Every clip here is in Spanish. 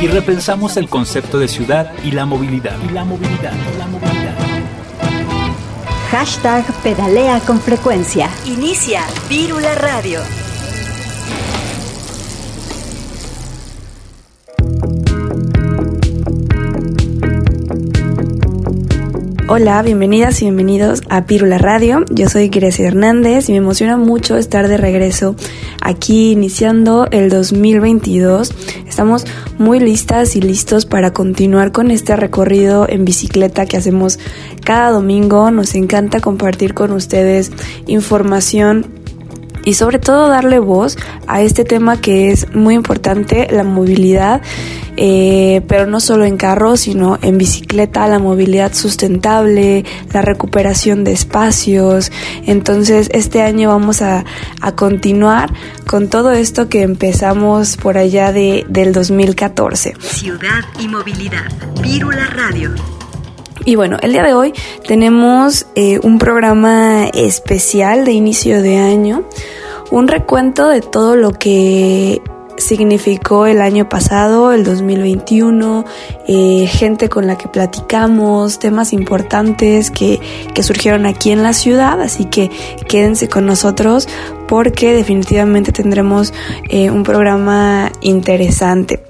y repensamos el concepto de ciudad y la movilidad. Y la movilidad, la movilidad. Hashtag pedalea con frecuencia. Inicia Vírula Radio. Hola, bienvenidas y bienvenidos a Pírula Radio. Yo soy Grecia Hernández y me emociona mucho estar de regreso aquí iniciando el 2022. Estamos muy listas y listos para continuar con este recorrido en bicicleta que hacemos cada domingo. Nos encanta compartir con ustedes información y sobre todo darle voz a este tema que es muy importante, la movilidad, eh, pero no solo en carro, sino en bicicleta, la movilidad sustentable, la recuperación de espacios. Entonces este año vamos a, a continuar con todo esto que empezamos por allá de, del 2014. Ciudad y movilidad. Vírula Radio. Y bueno, el día de hoy tenemos eh, un programa especial de inicio de año, un recuento de todo lo que significó el año pasado, el 2021, eh, gente con la que platicamos, temas importantes que, que surgieron aquí en la ciudad, así que quédense con nosotros porque definitivamente tendremos eh, un programa interesante.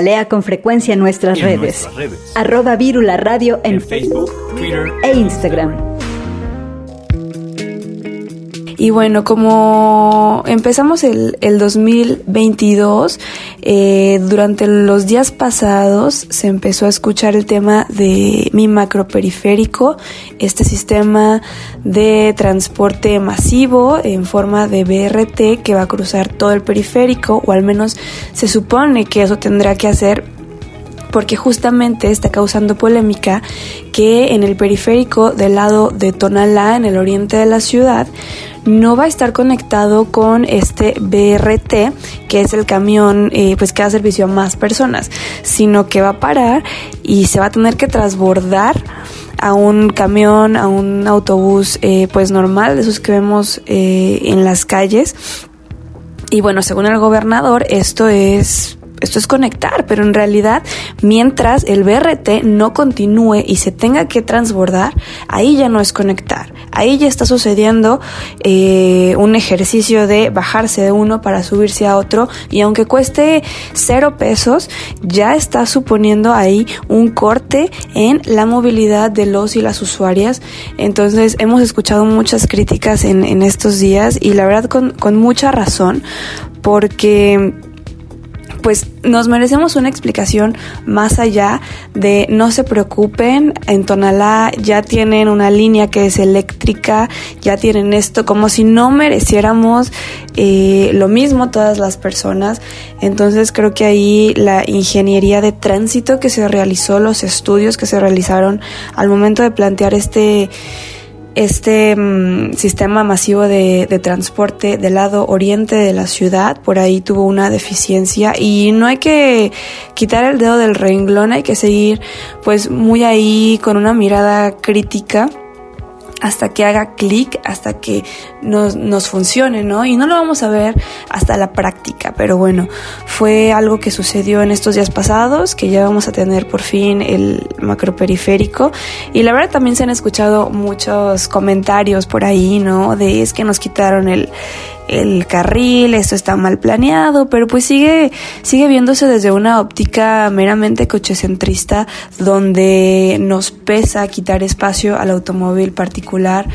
Pedalea con frecuencia en nuestras, En redes. nuestras redes. Arroba Vírula Radio en, En Facebook, Twitter e Instagram. Y bueno, como empezamos el, el 2022, eh, durante los días pasados se empezó a escuchar el tema de mi macroperiférico, este sistema de transporte masivo en forma de BRT que va a cruzar todo el periférico, o al menos se supone que eso tendrá que hacer porque justamente está causando polémica que en el periférico del lado de Tonalá, en el oriente de la ciudad, no va a estar conectado con este BRT, que es el camión eh, pues que da servicio a más personas, sino que va a parar y se va a tener que transbordar a un camión, a un autobús eh, pues normal, de esos que vemos eh, en las calles. Y bueno, según el gobernador, esto es esto es conectar, pero en realidad, mientras el BRT no continúe y se tenga que transbordar, ahí ya no es conectar. Ahí ya está sucediendo eh, un ejercicio de bajarse de uno para subirse a otro y aunque cueste cero pesos, ya está suponiendo ahí un corte en la movilidad de los y las usuarias. Entonces hemos escuchado muchas críticas en, en estos días y la verdad con, con mucha razón porque pues nos merecemos una explicación más allá de no se preocupen, en Tonalá ya tienen una línea que es eléctrica, ya tienen esto, como si no mereciéramos eh, lo mismo todas las personas. Entonces creo que ahí la ingeniería de tránsito que se realizó, los estudios que se realizaron al momento de plantear este este mm, sistema masivo de, de transporte del lado oriente de la ciudad, por ahí tuvo una deficiencia y no hay que quitar el dedo del renglón, hay que seguir pues muy ahí con una mirada crítica hasta que haga clic, hasta que nos, nos funcione, ¿no? Y no lo vamos a ver hasta la práctica, pero bueno, fue algo que sucedió en estos días pasados, que ya vamos a tener por fin el macroperiférico. Y la verdad también se han escuchado muchos comentarios por ahí, ¿no? De es que nos quitaron el, el carril, esto está mal planeado, pero pues sigue, sigue viéndose desde una óptica meramente cochecentrista donde nos pesa quitar espacio al automóvil particular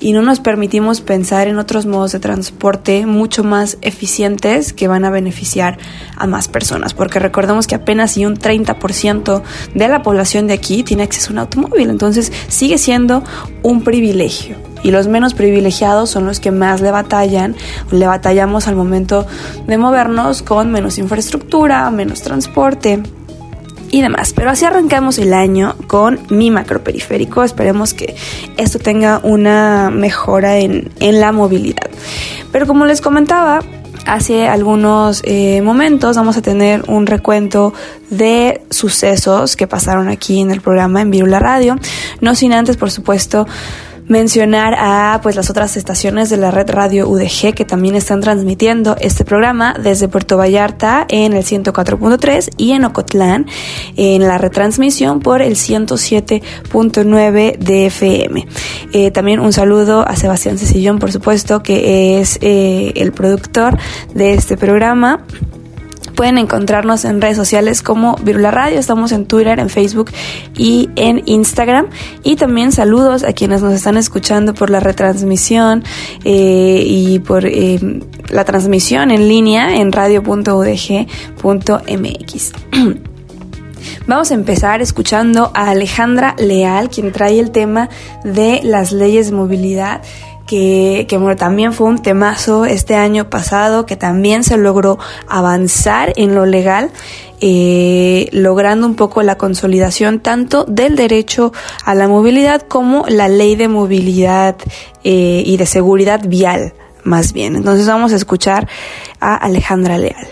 y no nos permitimos pensar en otros modos de transporte mucho más eficientes que van a beneficiar a más personas, porque recordemos que apenas si un 30% de la población de aquí tiene acceso a un automóvil, entonces sigue siendo un privilegio y los menos privilegiados son los que más le batallan, le batallamos al momento de movernos con menos infraestructura, menos transporte y demás. Pero así arrancamos el año con mi macroperiférico. Esperemos que esto tenga una mejora en, en la movilidad. Pero como les comentaba, hace algunos eh, momentos vamos a tener un recuento de sucesos que pasaron aquí en el programa en Virula Radio. No sin antes, por supuesto, mencionar a pues las otras estaciones de la red radio UDG que también están transmitiendo este programa desde Puerto Vallarta en el 104.3 y en Ocotlán en la retransmisión por el 107.9 de FM. Eh, también un saludo a Sebastián Cecillón, por supuesto, que es eh, el productor de este programa. Pueden encontrarnos en redes sociales como Virula Radio, estamos en Twitter, en Facebook y en Instagram. Y también saludos a quienes nos están escuchando por la retransmisión eh, y por eh, la transmisión en línea en radio.udg.mx. Vamos a empezar escuchando a Alejandra Leal, quien trae el tema de las leyes de movilidad que, que bueno, también fue un temazo este año pasado, que también se logró avanzar en lo legal, eh, logrando un poco la consolidación tanto del derecho a la movilidad como la ley de movilidad eh, y de seguridad vial, más bien. Entonces vamos a escuchar a Alejandra Leal.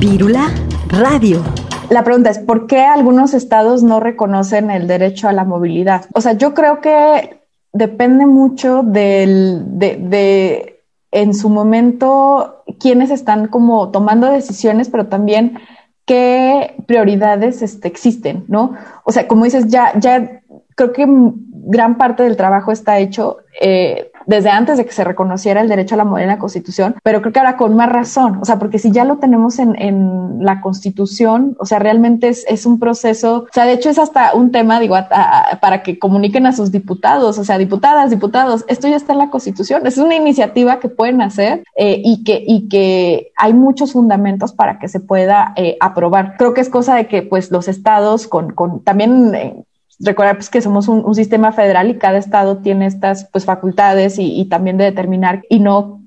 Vírula Radio. La pregunta es, ¿por qué algunos estados no reconocen el derecho a la movilidad? O sea, yo creo que depende mucho del, de, de, en su momento, quienes están como tomando decisiones, pero también qué prioridades este, existen, ¿no? O sea, como dices, ya, ya creo que gran parte del trabajo está hecho. Eh, desde antes de que se reconociera el derecho a la movilidad en la Constitución, pero creo que ahora con más razón, o sea, porque si ya lo tenemos en, en la Constitución, o sea, realmente es, es, un proceso, o sea, de hecho es hasta un tema, digo, para que comuniquen a sus diputados, o sea, diputadas, diputados, esto ya está en la Constitución, es una iniciativa que pueden hacer eh, y, que, y que hay muchos fundamentos para que se pueda eh, aprobar. Creo que es cosa de que pues los estados con, con también eh, recordar pues, que somos un, sistema federal y cada estado tiene estas pues facultades y, y también de determinar y no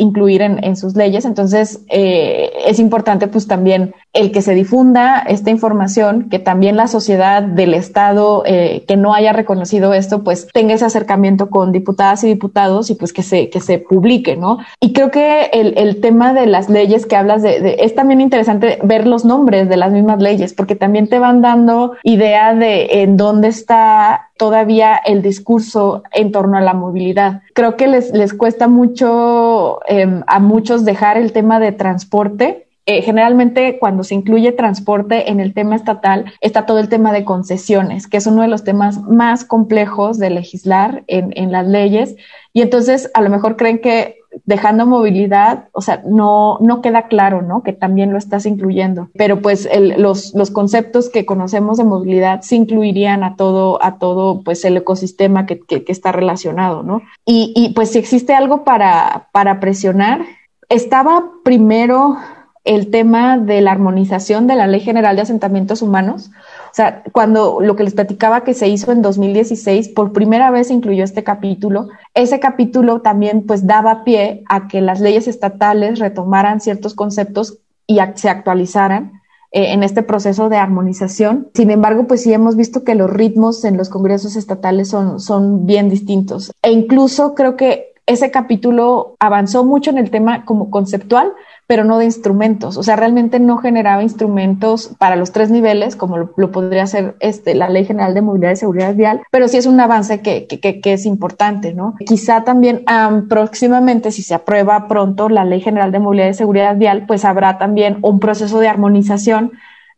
incluir en, sus leyes. Entonces, eh, es importante pues también el que se difunda esta información, que también la sociedad del Estado eh, que no haya reconocido esto, pues tenga ese acercamiento con diputadas y diputados y pues que se, que se publique, ¿no? Y creo que el, el tema de las leyes que hablas de, es también interesante ver los nombres de las mismas leyes, porque también te van dando idea de en dónde está todavía el discurso en torno a la movilidad. Creo que les, les cuesta mucho eh, a muchos dejar el tema de transporte. Eh, generalmente cuando se incluye transporte en el tema estatal está todo el tema de concesiones, que es uno de los temas más complejos de legislar en, en las leyes. Y entonces a lo mejor creen que dejando movilidad, o sea, no, no queda claro, ¿no? Que también lo estás incluyendo. Pero pues el, los, los conceptos que conocemos de movilidad sí incluirían a todo, a todo, pues el ecosistema que, que, que está relacionado, ¿no? Y, y pues si existe algo para, para presionar, estaba primero el tema de la armonización de la Ley General de Asentamientos Humanos, o sea, cuando lo que les platicaba que se hizo en 2016, por primera vez se incluyó este capítulo. Ese capítulo también pues daba pie a que las leyes estatales retomaran ciertos conceptos y se actualizaran eh, en este proceso de armonización. Sin embargo, pues sí hemos visto que los ritmos en los congresos estatales son, son bien distintos. E incluso creo que ese capítulo avanzó mucho en el tema como conceptual, pero no de instrumentos. O sea, realmente no generaba instrumentos para los tres niveles, como lo, podría hacer este, la Ley General de Movilidad y Seguridad Vial, pero sí es un avance que, es importante, ¿no? Quizá también próximamente, si se aprueba pronto la Ley General de Movilidad y Seguridad Vial, pues habrá también un proceso de armonización.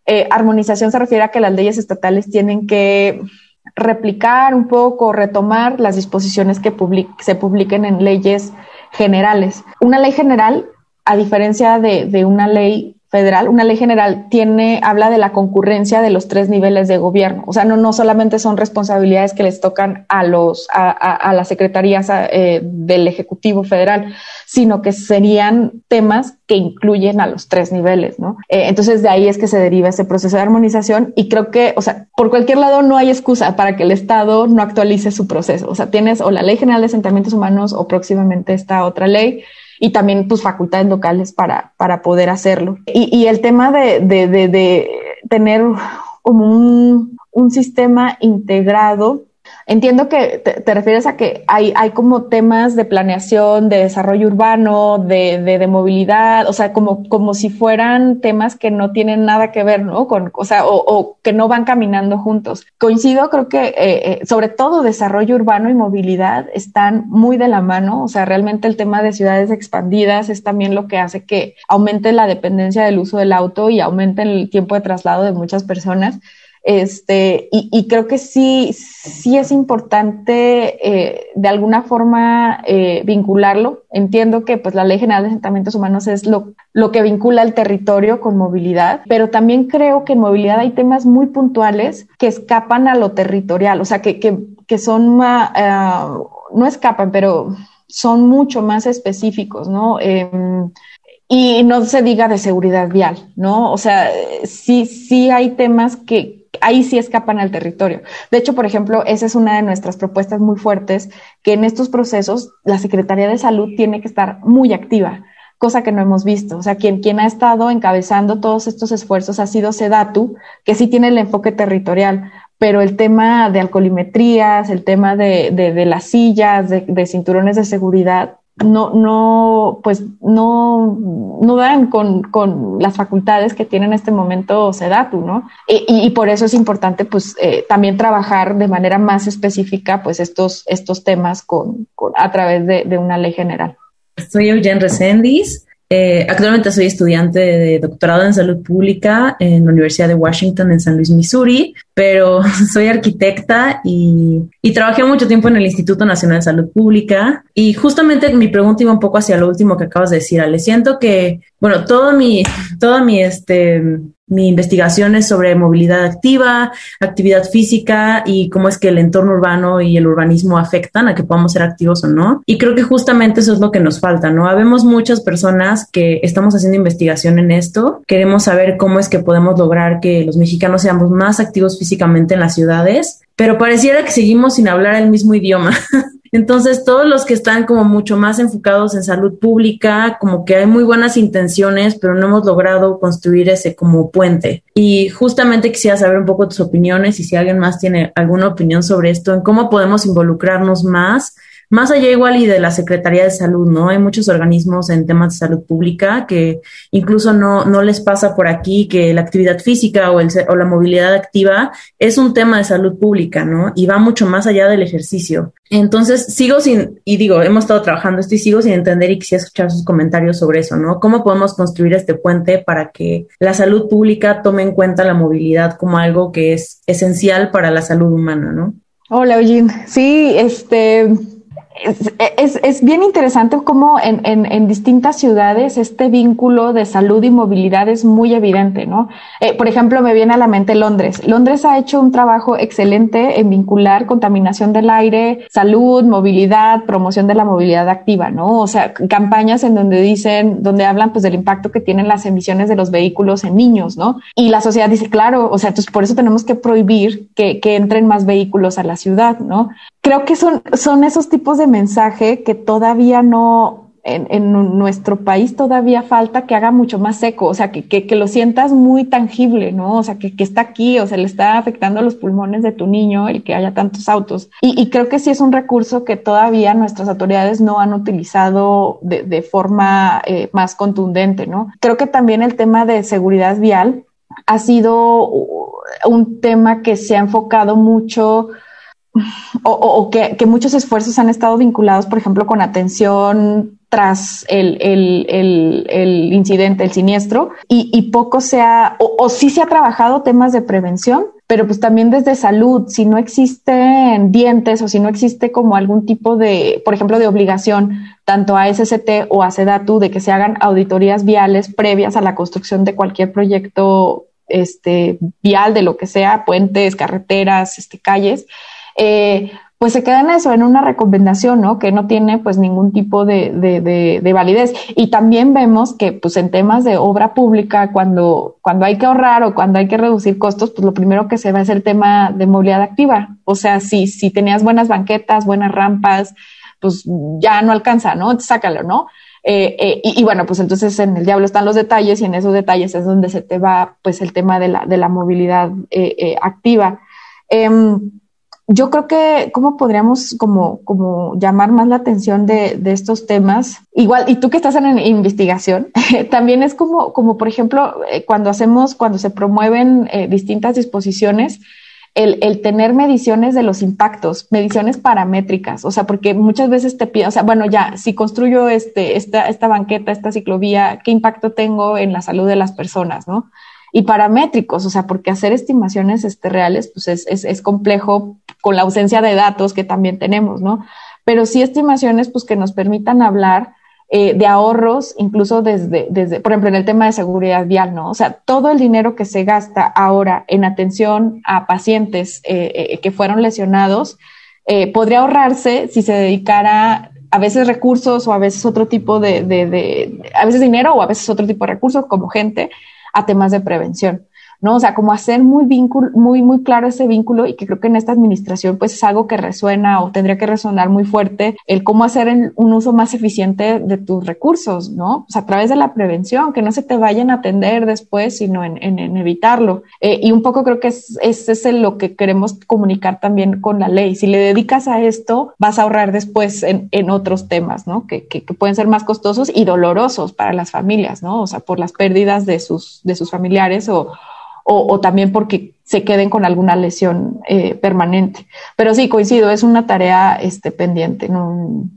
Eh, armonización se refiere a que las leyes estatales tienen que replicar un poco, retomar las disposiciones que public se publiquen en leyes generales. Una ley general a diferencia de, una ley federal, una ley general tiene, habla de la concurrencia de los tres niveles de gobierno. O sea, no, no solamente son responsabilidades que les tocan a los, a, a, a las secretarías eh, del Ejecutivo Federal, sino que serían temas que incluyen a los tres niveles, ¿no? Eh, entonces de ahí es que se deriva ese proceso de armonización y creo que, o sea, por cualquier lado no hay excusa para que el Estado no actualice su proceso. O sea, tienes o la Ley General de Asentamientos Humanos o próximamente esta otra ley y también tus facultades locales para, para poder hacerlo. Y, y el tema de, de, de, de tener como un, un sistema integrado Entiendo que te, refieres a que hay, como temas de planeación, de desarrollo urbano, de, de, movilidad, o sea, como, como si fueran temas que no tienen nada que ver, ¿no? Con, o sea, o, o que no van caminando juntos. Coincido, creo que eh, eh, sobre todo desarrollo urbano y movilidad están muy de la mano, o sea, realmente el tema de ciudades expandidas es también lo que hace que aumente la dependencia del uso del auto y aumente el tiempo de traslado de muchas personas. Este, y, creo que sí, sí es importante eh, de alguna forma eh, vincularlo. Entiendo que pues la Ley General de Asentamientos Humanos es lo, lo que vincula el territorio con movilidad, pero también creo que en movilidad hay temas muy puntuales que escapan a lo territorial, o sea, que, que, que son, uh, no escapan, pero son mucho más específicos, ¿no? Eh, y no se diga de seguridad vial, ¿no? O sea, sí, sí hay temas que, ahí sí escapan al territorio. De hecho, por ejemplo, esa es una de nuestras propuestas muy fuertes, que en estos procesos la Secretaría de Salud tiene que estar muy activa, cosa que no hemos visto. O sea, quien, quien ha estado encabezando todos estos esfuerzos ha sido Sedatu, que sí tiene el enfoque territorial, pero el tema de alcoholimetrías, el tema de, de, de las sillas, de, de cinturones de seguridad, no, no, pues no, no dan con, con, las facultades que tiene en este momento SEDATU, ¿no? Y, y, por eso es importante, pues, eh, también trabajar de manera más específica, pues, estos, estos temas con, con a través de, de, una ley general. Soy Eugene Resendiz. Eh, actualmente soy estudiante de doctorado en salud pública en la Universidad de Washington en San Luis, Missouri. Pero soy arquitecta y, y, trabajé mucho tiempo en el Instituto Nacional de Salud Pública y justamente mi pregunta iba un poco hacia lo último que acabas de decir, Ale. Siento que, bueno, todo mi, toda mi, este, mi investigación es sobre movilidad activa, actividad física y cómo es que el entorno urbano y el urbanismo afectan a que podamos ser activos o no. Y creo que justamente eso es lo que nos falta, ¿no? Habemos muchas personas que estamos haciendo investigación en esto. Queremos saber cómo es que podemos lograr que los mexicanos seamos más activos físicamente en las ciudades, pero pareciera que seguimos sin hablar el mismo idioma. Entonces, todos los que están como mucho más enfocados en salud pública, como que hay muy buenas intenciones, pero no hemos logrado construir ese como puente. Y justamente quisiera saber un poco tus opiniones y si alguien más tiene alguna opinión sobre esto, en cómo podemos involucrarnos más más allá igual y de la Secretaría de Salud, ¿no? Hay muchos organismos en temas de salud pública que incluso no, no les pasa por aquí que la actividad física o, la movilidad activa es un tema de salud pública, ¿no? Y va mucho más allá del ejercicio. Entonces, sigo sin, y digo, hemos estado trabajando esto y sigo sin entender y quisiera escuchar sus comentarios sobre eso, ¿no? ¿Cómo podemos construir este puente para que la salud pública tome en cuenta la movilidad como algo que es esencial para la salud humana, ¿no? Hola, Eugene. Sí, este, es, es, bien interesante cómo en, en, distintas ciudades este vínculo de salud y movilidad es muy evidente, ¿no? Eh, por ejemplo, me viene a la mente Londres. Londres ha hecho un trabajo excelente en vincular contaminación del aire, salud, movilidad, promoción de la movilidad activa, ¿no? O sea, campañas en donde dicen, donde hablan pues del impacto que tienen las emisiones de los vehículos en niños, ¿no? Y la sociedad dice, claro, o sea, entonces por eso tenemos que prohibir que, que entren más vehículos a la ciudad, ¿no? Creo que son, son esos tipos de mensaje que todavía no, en, en, nuestro país todavía falta que haga mucho más seco, o sea, que, que, que lo sientas muy tangible, ¿no? O sea, que, que, está aquí, o sea, le está afectando los pulmones de tu niño el que haya tantos autos. Y, y creo que sí es un recurso que todavía nuestras autoridades no han utilizado de, de forma eh, más contundente, ¿no? Creo que también el tema de seguridad vial ha sido un tema que se ha enfocado mucho o, que, muchos esfuerzos han estado vinculados, por ejemplo, con atención tras el, incidente, el siniestro, y, poco se ha, o, sí se ha trabajado temas de prevención, pero pues también desde salud, si no existen dientes o si no existe como algún tipo de, por ejemplo, de obligación, tanto a SCT o a SEDATU, de que se hagan auditorías viales previas a la construcción de cualquier proyecto este, vial, de lo que sea, puentes, carreteras, este, calles, eh, pues se queda en eso, en una recomendación, ¿no? Que no tiene pues ningún tipo de, de, de, de, validez. Y también vemos que pues en temas de obra pública, cuando, cuando hay que ahorrar o cuando hay que reducir costos, pues lo primero que se va es el tema de movilidad activa. O sea, si, tenías buenas banquetas, buenas rampas, pues ya no alcanza, ¿no? Sácalo, ¿no? Eh, eh, y, bueno, pues entonces en el diablo están los detalles y en esos detalles es donde se te va pues el tema de la, de la movilidad activa. Yo creo que, ¿cómo podríamos como, como llamar más la atención de, de estos temas? Igual, y tú que estás en investigación, también es como, como por ejemplo, eh, cuando hacemos, cuando se promueven eh, distintas disposiciones, el, el, tener mediciones de los impactos, mediciones paramétricas, o sea, porque muchas veces te piden, o sea, bueno, ya, si construyo este, esta, esta banqueta, esta ciclovía, ¿qué impacto tengo en la salud de las personas, no? Y paramétricos, o sea, porque hacer estimaciones este, reales pues es, es, es, complejo con la ausencia de datos que también tenemos, ¿no? Pero sí estimaciones pues que nos permitan hablar eh, de ahorros, incluso desde, desde, por ejemplo, en el tema de seguridad vial, ¿no? O sea, todo el dinero que se gasta ahora en atención a pacientes eh, eh, que fueron lesionados, podría ahorrarse si se dedicara a veces recursos o a veces otro tipo de, de, de, a veces dinero o a veces otro tipo de recursos como gente a temas de prevención. ¿No? O sea, como hacer muy vínculo, muy, muy claro ese vínculo y que creo que en esta administración pues es algo que resuena o tendría que resonar muy fuerte el cómo hacer un uso más eficiente de tus recursos, ¿no? Pues a través de la prevención, que no se te vayan a atender después, sino en, en, en evitarlo. Eh, y un poco creo que es, es, es lo que queremos comunicar también con la ley. Si le dedicas a esto, vas a ahorrar después en, en otros temas, ¿no? Que, que, que, pueden ser más costosos y dolorosos para las familias, ¿no? O sea, por las pérdidas de sus, de sus familiares o o, también porque se queden con alguna lesión eh, permanente. Pero sí, coincido, es una tarea este, pendiente, ¿no?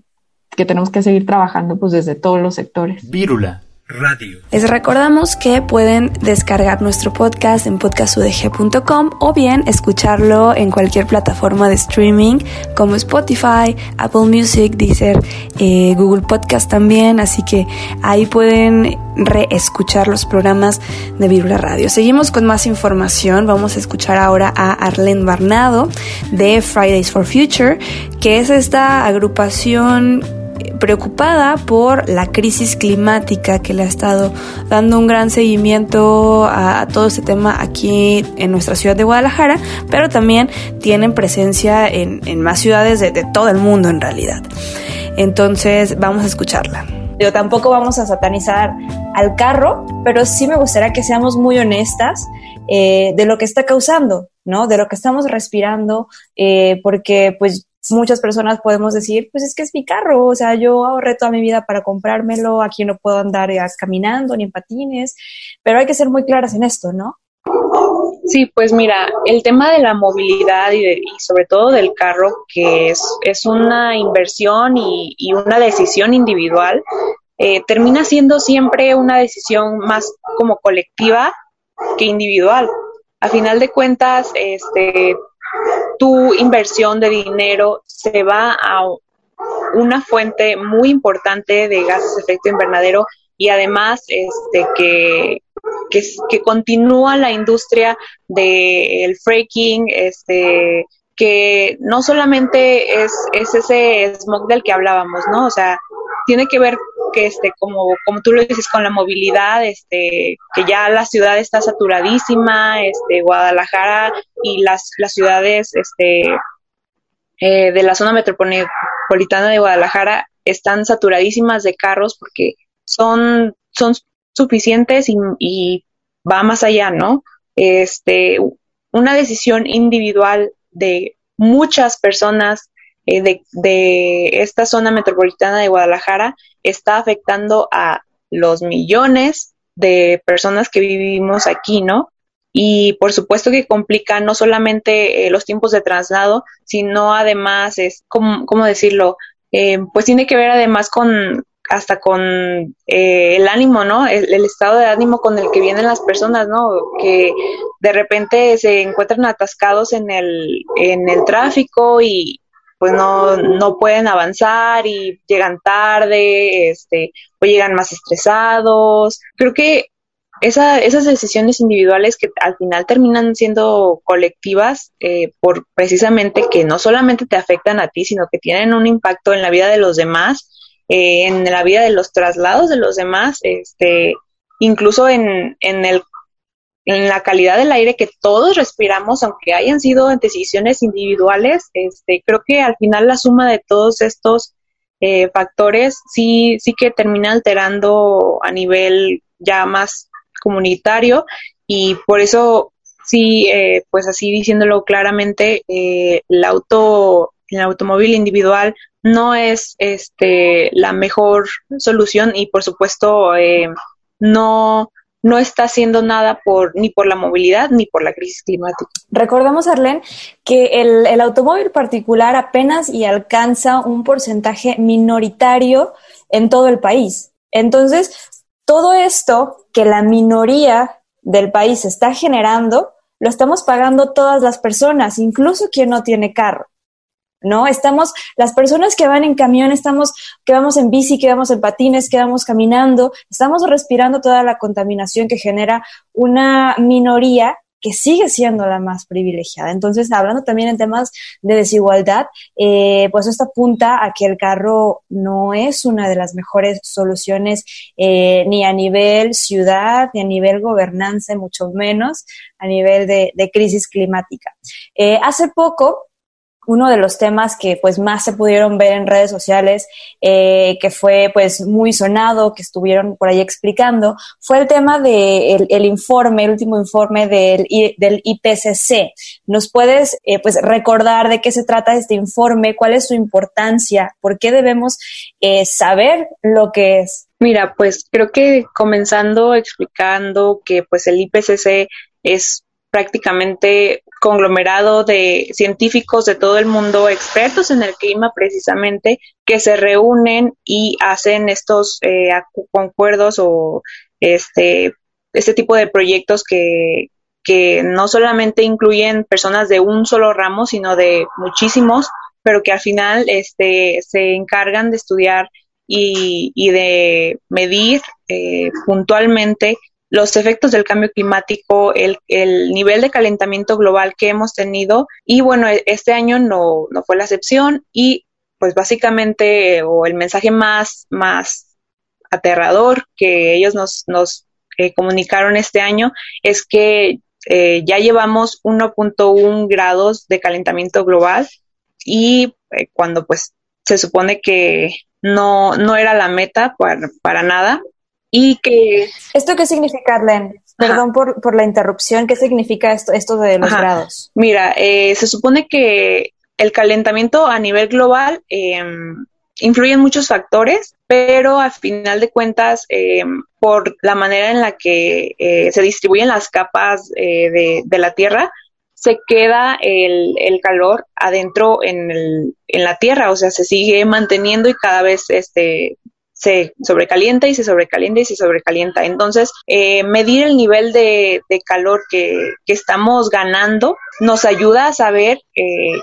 que tenemos que seguir trabajando pues desde todos los sectores. Vírula, Radio. Les recordamos que pueden descargar nuestro podcast en podcastudg.com o bien escucharlo en cualquier plataforma de streaming como Spotify, Apple Music, Deezer, eh, Google Podcast también. Así que ahí pueden reescuchar los programas de Virula Radio. Seguimos con más información. Vamos a escuchar ahora a Arlene Barnado de Fridays for Future, que es esta agrupación preocupada por la crisis climática que le ha estado dando un gran seguimiento a, todo este tema aquí en nuestra ciudad de Guadalajara, pero también tienen presencia en, más ciudades de, todo el mundo en realidad. Entonces vamos a escucharla. Yo tampoco vamos a satanizar al carro, pero sí me gustaría que seamos muy honestas eh, de lo que está causando, ¿no? De lo que estamos respirando, eh, porque pues muchas personas podemos decir, pues es que es mi carro, o sea, yo ahorré toda mi vida para comprármelo, aquí no puedo andar caminando ni en patines, pero hay que ser muy claras en esto, ¿no? Sí, pues mira, el tema de la movilidad y, sobre todo del carro, que es, es una inversión y, una decisión individual, eh, termina siendo siempre una decisión más como colectiva que individual. A final de cuentas, este, tu inversión de dinero se va a una fuente muy importante de gases de efecto invernadero y además este que, que, continúa la industria del fracking, este que no solamente es, es ese smog del que hablábamos, ¿no? O sea, tiene que ver que este como como tú lo dices con la movilidad este que ya la ciudad está saturadísima este Guadalajara y las las ciudades este eh, de la zona metropolitana de Guadalajara están saturadísimas de carros porque son son suficientes y, y va más allá no este una decisión individual de muchas personas eh, de, de, esta zona metropolitana de Guadalajara está afectando a los millones de personas que vivimos aquí, ¿no? Y por supuesto que complica no solamente eh, los tiempos de traslado, sino además, es, ¿cómo, cómo decirlo? Eh, pues tiene que ver además con hasta con el ánimo, ¿no? El, el, estado de ánimo con el que vienen las personas, ¿no? Que de repente se encuentran atascados en el, en el tráfico y, pues no, no pueden avanzar y llegan tarde, este, o llegan más estresados. Creo que esa, esas decisiones individuales que al final terminan siendo colectivas eh, por precisamente que no solamente te afectan a ti, sino que tienen un impacto en la vida de los demás, eh, en la vida de los traslados de los demás, este, incluso en, en el en la calidad del aire que todos respiramos, aunque hayan sido decisiones individuales, este, creo que al final la suma de todos estos eh, factores sí, sí que termina alterando a nivel ya más comunitario. Y por eso sí, eh, pues así diciéndolo claramente, eh, el auto, el automóvil individual no es este la mejor solución y por supuesto no no está haciendo nada por ni por la movilidad ni por la crisis climática. Recordemos, Arlene, que el, el automóvil particular apenas y alcanza un porcentaje minoritario en todo el país. Entonces, todo esto que la minoría del país está generando, lo estamos pagando todas las personas, incluso quien no tiene carro. ¿No? Estamos, las personas que van en camión, estamos, que vamos en bici, que vamos en patines, que vamos caminando, estamos respirando toda la contaminación que genera una minoría que sigue siendo la más privilegiada. Entonces, hablando también en temas de desigualdad, eh, pues esto apunta a que el carro no es una de las mejores soluciones eh, ni a nivel ciudad, ni a nivel gobernanza, mucho menos a nivel de, crisis climática. Eh, hace poco, uno de los temas que pues más se pudieron ver en redes sociales, eh, que fue pues muy sonado, que estuvieron por ahí explicando, fue el tema del el informe, el último informe del, del IPCC. ¿Nos puedes eh, pues recordar de qué se trata este informe, cuál es su importancia, por qué debemos eh, saber lo que es? Mira, pues creo que comenzando explicando que pues el IPCC es prácticamente conglomerado de científicos de todo el mundo, expertos en el clima precisamente, que se reúnen y hacen estos eh, concuerdos o este, este tipo de proyectos que, no solamente incluyen personas de un solo ramo, sino de muchísimos, pero que al final este, se encargan de estudiar y, y de medir eh, puntualmente los efectos del cambio climático, el, el, nivel de calentamiento global que hemos tenido. Y bueno, e, este año no, no fue la excepción. Y pues básicamente o el mensaje más, más aterrador que ellos nos, nos eh, comunicaron este año es que eh, ya llevamos 1.1 grados de calentamiento global. Y eh, cuando pues se supone que no, no era la meta para, para nada y que... ¿Esto qué significa, Arlen? Perdón por, por, la interrupción, ¿qué significa esto, esto de los grados? Mira, eh, se supone que el calentamiento a nivel global eh, influyen muchos factores, pero al final de cuentas, eh, por la manera en la que eh, se distribuyen las capas eh, de, de, la Tierra, se queda el, el calor adentro en, el, en, la Tierra, o sea, se sigue manteniendo y cada vez este, se sobrecalienta y se sobrecalienta y se sobrecalienta. Entonces, eh, medir el nivel de, de calor que, que, estamos ganando nos ayuda a saber eh,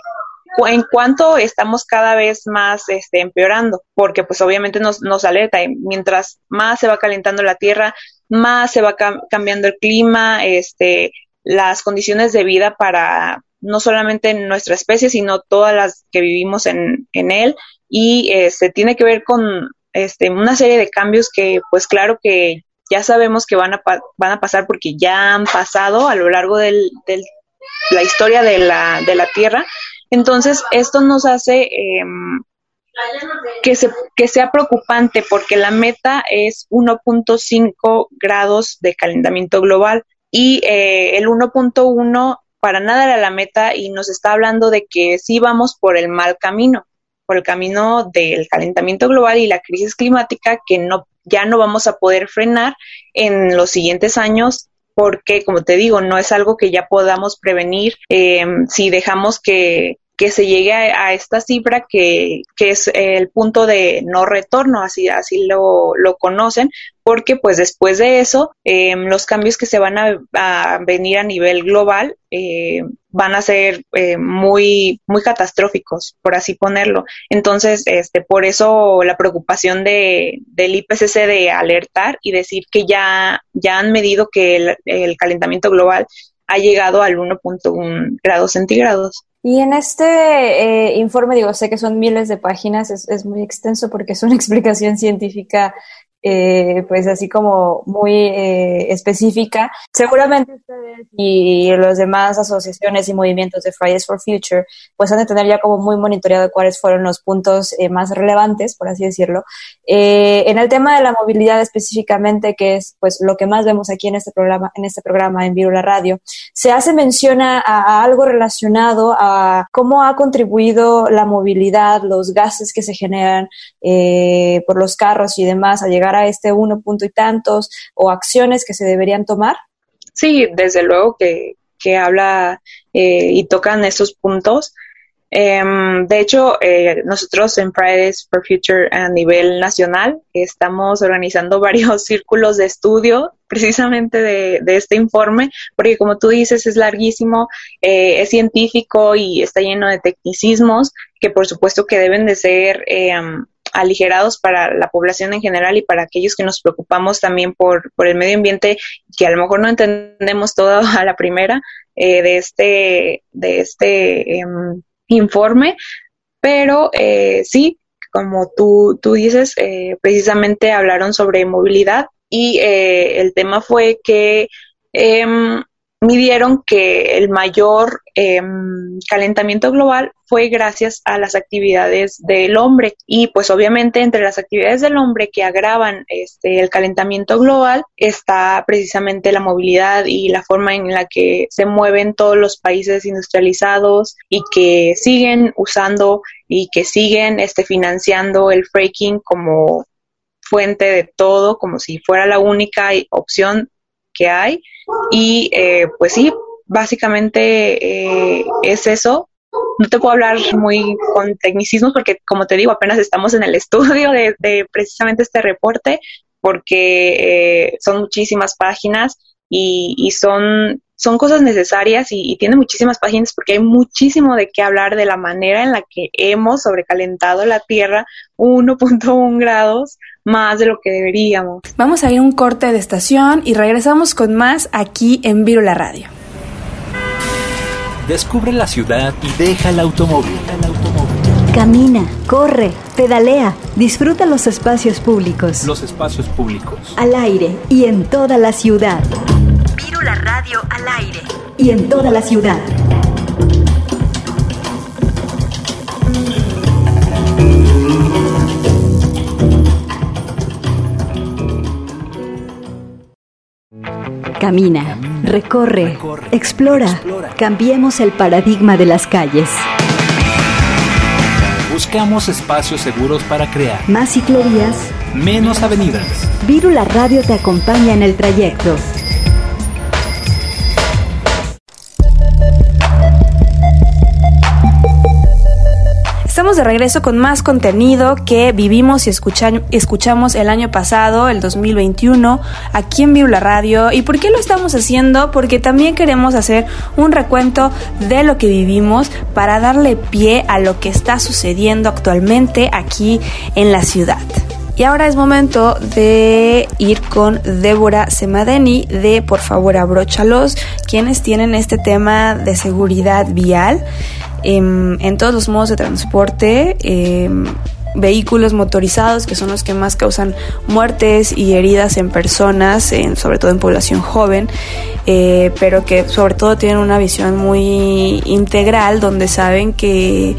en cuanto estamos cada vez más este, empeorando, porque pues obviamente nos, alerta, mientras más se va calentando la Tierra, más se va cam cambiando el clima, este, las condiciones de vida para no solamente nuestra especie, sino todas las que vivimos en, en él, y se este, tiene que ver con este, una serie de cambios que pues claro que ya sabemos que van a, van a pasar porque ya han pasado a lo largo del la historia de la, de la Tierra, entonces, esto nos hace eh, que, se, que sea preocupante porque la meta es 1.5 grados de calentamiento global y eh, el 1.1 para nada era la meta y nos está hablando de que sí vamos por el mal camino, por el camino del calentamiento global y la crisis climática que no ya no vamos a poder frenar en los siguientes años porque, como te digo, no es algo que ya podamos prevenir eh, si dejamos que, que se llegue a, esta cifra que, que, es el punto de no retorno, así, así lo, lo conocen, porque pues después de eso eh, los cambios que se van a, a venir a nivel global eh, van a ser eh, muy muy catastróficos por así ponerlo. Entonces este por eso la preocupación de del IPCC de alertar y decir que ya ya han medido que el, el calentamiento global ha llegado al 1.1 grados centígrados. Y en este eh, informe, digo, sé que son miles de páginas, es, es, muy extenso porque es una explicación científica eh, pues así como muy eh, específica. Seguramente ustedes y los demás asociaciones y movimientos de Fridays for Future pues han de tener ya como muy monitoreado cuáles fueron los puntos eh, más relevantes, por así decirlo. En el tema de la movilidad específicamente, que es pues lo que más vemos aquí en este programa, en este programa en Virula Radio, se hace mención a, algo relacionado a cómo ha contribuido la movilidad, los gases que se generan por los carros y demás a llegar a este uno punto y tantos o acciones que se deberían tomar? Sí, desde luego que, que habla eh, y tocan esos puntos. Eh, de hecho, eh, nosotros en Fridays for Future a nivel nacional estamos organizando varios círculos de estudio precisamente de, de este informe, porque como tú dices, es larguísimo, eh, es científico y está lleno de tecnicismos que por supuesto que deben de ser em, aligerados para la población en general y para aquellos que nos preocupamos también por, por el medio ambiente, que a lo mejor no entendemos todo a la primera eh, de este, de este eh, informe, pero eh, sí, como tú, tú dices, eh, precisamente hablaron sobre movilidad y eh, el tema fue que em, midieron que el mayor eh, calentamiento global fue gracias a las actividades del hombre. Y pues obviamente entre las actividades del hombre que agravan este el calentamiento global está precisamente la movilidad y la forma en la que se mueven todos los países industrializados y que siguen usando y que siguen este financiando el fracking como fuente de todo como si fuera la única opción que hay. Y eh, pues sí, básicamente eh, es eso. No te puedo hablar muy con tecnicismos porque, como te digo, apenas estamos en el estudio de, precisamente este reporte porque eh, son muchísimas páginas y, y son cosas necesarias y, tiene muchísimas páginas porque hay muchísimo de qué hablar de la manera en la que hemos sobrecalentado la Tierra 1.1 grados más de lo que deberíamos. Vamos a ir a un corte de estación y regresamos con más aquí en Virula Radio. Descubre la ciudad y deja el automóvil. Camina, corre, pedalea, disfruta los espacios públicos. Los espacios públicos. Al aire y en toda la ciudad. La Radio al aire. Y en toda la ciudad. Camina, recorre, explora, Cambiemos el paradigma de las calles. Buscamos espacios seguros para crear. Más ciclovías. Menos avenidas. Virula Radio te acompaña en el trayecto. De regreso con más contenido que vivimos y escuchamos el año pasado, el 2021, aquí en Biblia Radio. ¿Y por qué lo estamos haciendo? Porque también queremos hacer un recuento de lo que vivimos para darle pie a lo que está sucediendo actualmente aquí en la ciudad. Y ahora es momento de ir con Débora Semadeni de Por favor abróchalos, quienes tienen este tema de seguridad vial en, todos los modos de transporte. Em, vehículos motorizados que son los que más causan muertes y heridas en personas, sobre todo en población joven, eh, pero que sobre todo tienen una visión muy integral donde saben que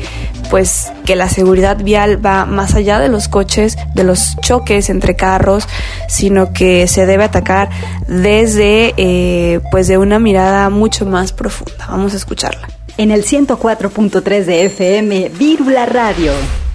pues que la seguridad vial va más allá de los coches, de los choques entre carros, sino que se debe atacar desde eh, pues de una mirada mucho más profunda. Vamos a escucharla en el 104.3 de FM Vírula Radio.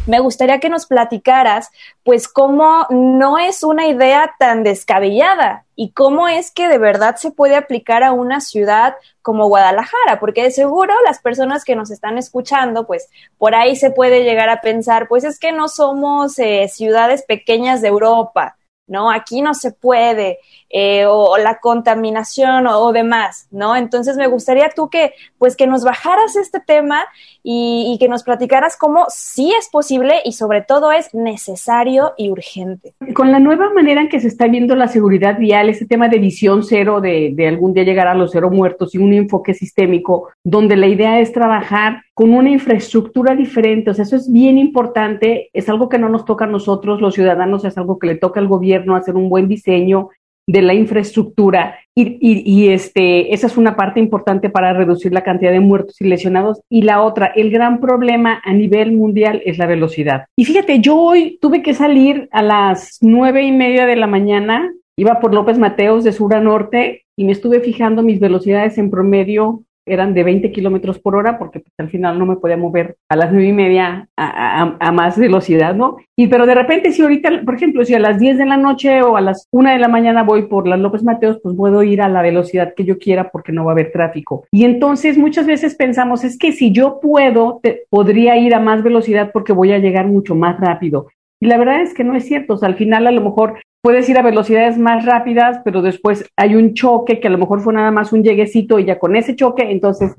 Me gustaría que nos platicaras, pues, cómo no es una idea tan descabellada y cómo es que de verdad se puede aplicar a una ciudad como Guadalajara, porque de seguro las personas que nos están escuchando, pues, por ahí se puede llegar a pensar, pues es que no somos eh, ciudades pequeñas de Europa, ¿no? Aquí no se puede, eh, o, la contaminación o, demás, ¿no? Entonces me gustaría tú que, pues, que nos bajaras este tema y, que nos platicaras cómo sí es posible y sobre todo es necesario y urgente. Con la nueva manera en que se está viendo la seguridad vial, ese tema de visión cero, de, de algún día llegar a los cero muertos y un enfoque sistémico, donde la idea es trabajar con una infraestructura diferente. O sea, eso es bien importante, es algo que no nos toca a nosotros, los ciudadanos, es algo que le toca al gobierno hacer un buen diseño de la infraestructura y, y, este, esa es una parte importante para reducir la cantidad de muertos y lesionados. Y la otra, el gran problema a nivel mundial es la velocidad. Y fíjate, yo hoy tuve que salir a las nueve y media de la mañana, iba por López Mateos de sur a norte y me estuve fijando mis velocidades en promedio eran de 20 kilómetros por hora, porque pues, al final no me podía mover a las nueve y media a, más velocidad, ¿no? Y pero de repente, si ahorita, por ejemplo, si a las 10 de la noche o a las 1 de la mañana voy por las López Mateos, pues puedo ir a la velocidad que yo quiera porque no va a haber tráfico. Y entonces muchas veces pensamos, es que si yo puedo, podría ir a más velocidad porque voy a llegar mucho más rápido. Y la verdad es que no es cierto. O sea, al final a lo mejor puedes ir a velocidades más rápidas, pero después hay un choque que a lo mejor fue nada más un lleguecito y ya con ese choque, entonces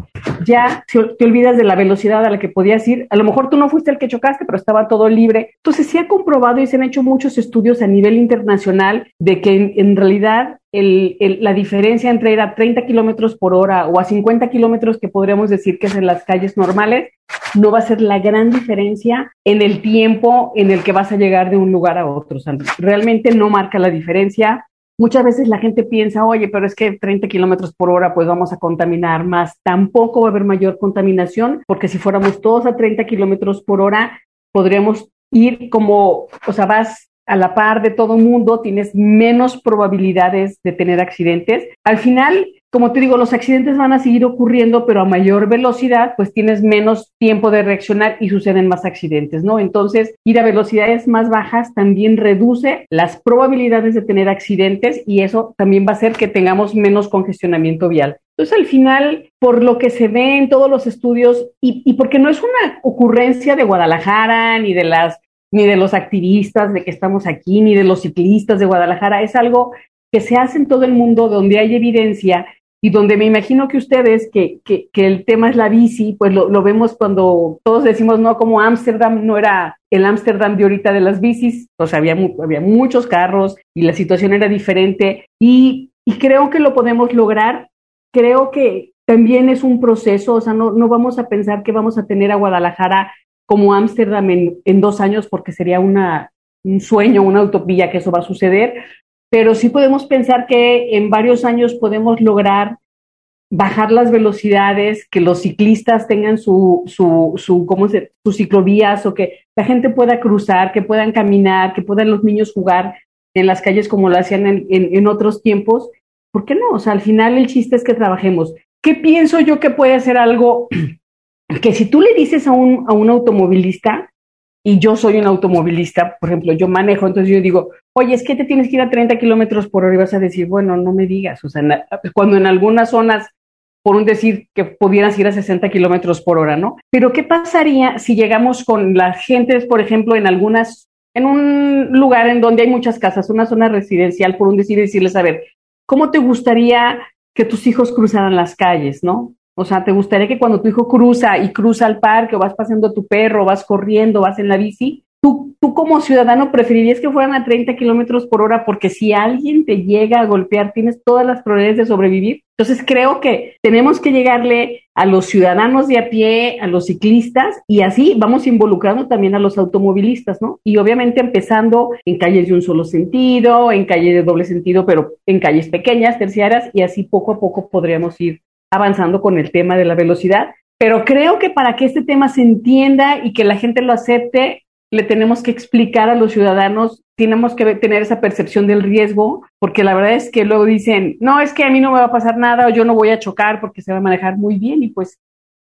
ya te olvidas de la velocidad a la que podías ir. A lo mejor tú no fuiste el que chocaste, pero estaba todo libre. Entonces se ha comprobado y se han hecho muchos estudios a nivel internacional de que en realidad el, la diferencia entre ir a 30 kilómetros por hora o a 50 kilómetros que podríamos decir que es en las calles normales, no va a ser la gran diferencia en el tiempo en el que vas a llegar de un lugar a otro. realmente no marca la diferencia. Muchas veces la gente piensa, oye, pero es que 30 kilómetros por hora, pues vamos a contaminar más. Tampoco va a haber mayor contaminación, porque si fuéramos todos a 30 kilómetros por hora, podríamos ir como, o sea, vas a la par de todo mundo, tienes menos probabilidades de tener accidentes. Al final, como te digo, los accidentes van a seguir ocurriendo, pero a mayor velocidad, pues tienes menos tiempo de reaccionar y suceden más accidentes, ¿no? Entonces, ir a velocidades más bajas también reduce las probabilidades de tener accidentes y eso también va a hacer que tengamos menos congestionamiento vial. Entonces, al final, por lo que se ve en todos los estudios, y, y porque no es una ocurrencia de Guadalajara, ni de las ni de los activistas de que estamos aquí, ni de los ciclistas de Guadalajara, es algo que se hace en todo el mundo donde hay evidencia y donde me imagino que ustedes, que, que, que el tema es la bici, pues lo, lo vemos cuando todos decimos, no, como Ámsterdam no era el Ámsterdam de ahorita de las bicis, o sea, había, había muchos carros y la situación era diferente. Y, y creo que lo podemos lograr. Creo que también es un proceso, o sea, no, no vamos a pensar que vamos a tener a Guadalajara como Ámsterdam en, en, dos años porque sería un sueño, una utopía que eso va a suceder, pero sí podemos pensar que en varios años podemos lograr bajar las velocidades, que los ciclistas tengan su, su, su, ¿cómo se, sus ciclovías o que la gente pueda cruzar, que puedan caminar, que puedan los niños jugar en las calles como lo hacían en, en otros tiempos. ¿Por qué no? O sea, al final el chiste es que trabajemos. ¿Qué pienso yo que puede ser algo que si tú le dices a un, a un automovilista, y yo soy un automovilista, por ejemplo, yo manejo, entonces yo digo, oye, es que te tienes que ir a 30 kilómetros por hora y vas a decir, bueno, no me digas, o sea, cuando en algunas zonas, por un decir que pudieras ir a 60 kilómetros por hora, ¿no? Pero ¿qué pasaría si llegamos con las gentes, por ejemplo, en algunas, en un lugar en donde hay muchas casas, una zona residencial, por un decir, decirles, a ver, ¿cómo te gustaría que tus hijos cruzaran las calles, ¿no? O sea, ¿te gustaría que cuando tu hijo cruza y cruza al parque o vas paseando a tu perro, vas corriendo, vas en la bici, tú, tú como ciudadano preferirías que fueran a 30 kilómetros por hora porque si alguien te llega a golpear, tienes todas las probabilidades de sobrevivir? Entonces creo que tenemos que llegarle a los ciudadanos de a pie, a los ciclistas y así vamos involucrando también a los automovilistas, ¿no? Y obviamente empezando en calles de un solo sentido, en calles de doble sentido, pero en calles pequeñas, terciarias y así poco a poco podríamos ir avanzando con el tema de la velocidad, pero creo que para que este tema se entienda y que la gente lo acepte, le tenemos que explicar a los ciudadanos, tenemos que tener esa percepción del riesgo, porque la verdad es que luego dicen, no, es que a mí no me va a pasar nada o yo no voy a chocar porque se va a manejar muy bien y pues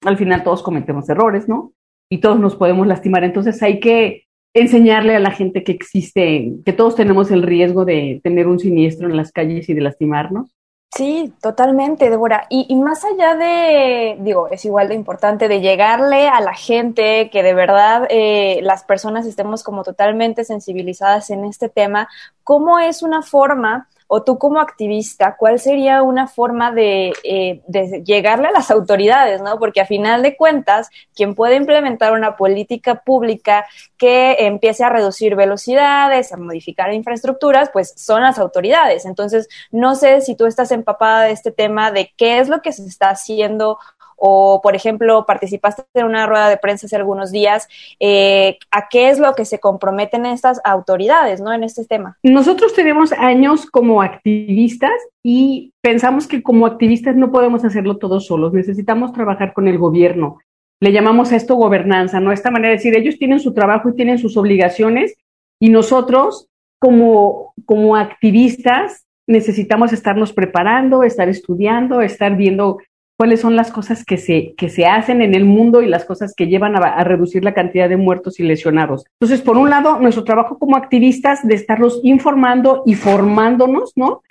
al final todos cometemos errores, ¿no? Y todos nos podemos lastimar. Entonces hay que enseñarle a la gente que existe, que todos tenemos el riesgo de tener un siniestro en las calles y de lastimarnos Sí, totalmente, Débora. Y, y, más allá de, digo, es igual de importante de llegarle a la gente, que de verdad eh, las personas estemos como totalmente sensibilizadas en este tema, ¿cómo es una forma o tú como activista, ¿cuál sería una forma de, eh, de, llegarle a las autoridades, ¿no? Porque a final de cuentas, quien puede implementar una política pública que empiece a reducir velocidades, a modificar infraestructuras, pues son las autoridades. Entonces, no sé si tú estás empapada de este tema de qué es lo que se está haciendo o, por ejemplo, participaste en una rueda de prensa hace algunos días, eh, ¿a qué es lo que se comprometen estas autoridades, ¿no? En este tema. Nosotros tenemos años como activistas y pensamos que como activistas no podemos hacerlo todos solos, necesitamos trabajar con el gobierno. Le llamamos a esto gobernanza, ¿no? Esta manera de decir, ellos tienen su trabajo y tienen sus obligaciones y nosotros como, como activistas necesitamos estarnos preparando, estar estudiando, estar viendo cuáles son las cosas que se, que se hacen en el mundo y las cosas que llevan a, a, reducir la cantidad de muertos y lesionados. Entonces, por un lado, nuestro trabajo como activistas de estarlos informando y formándonos, ¿no?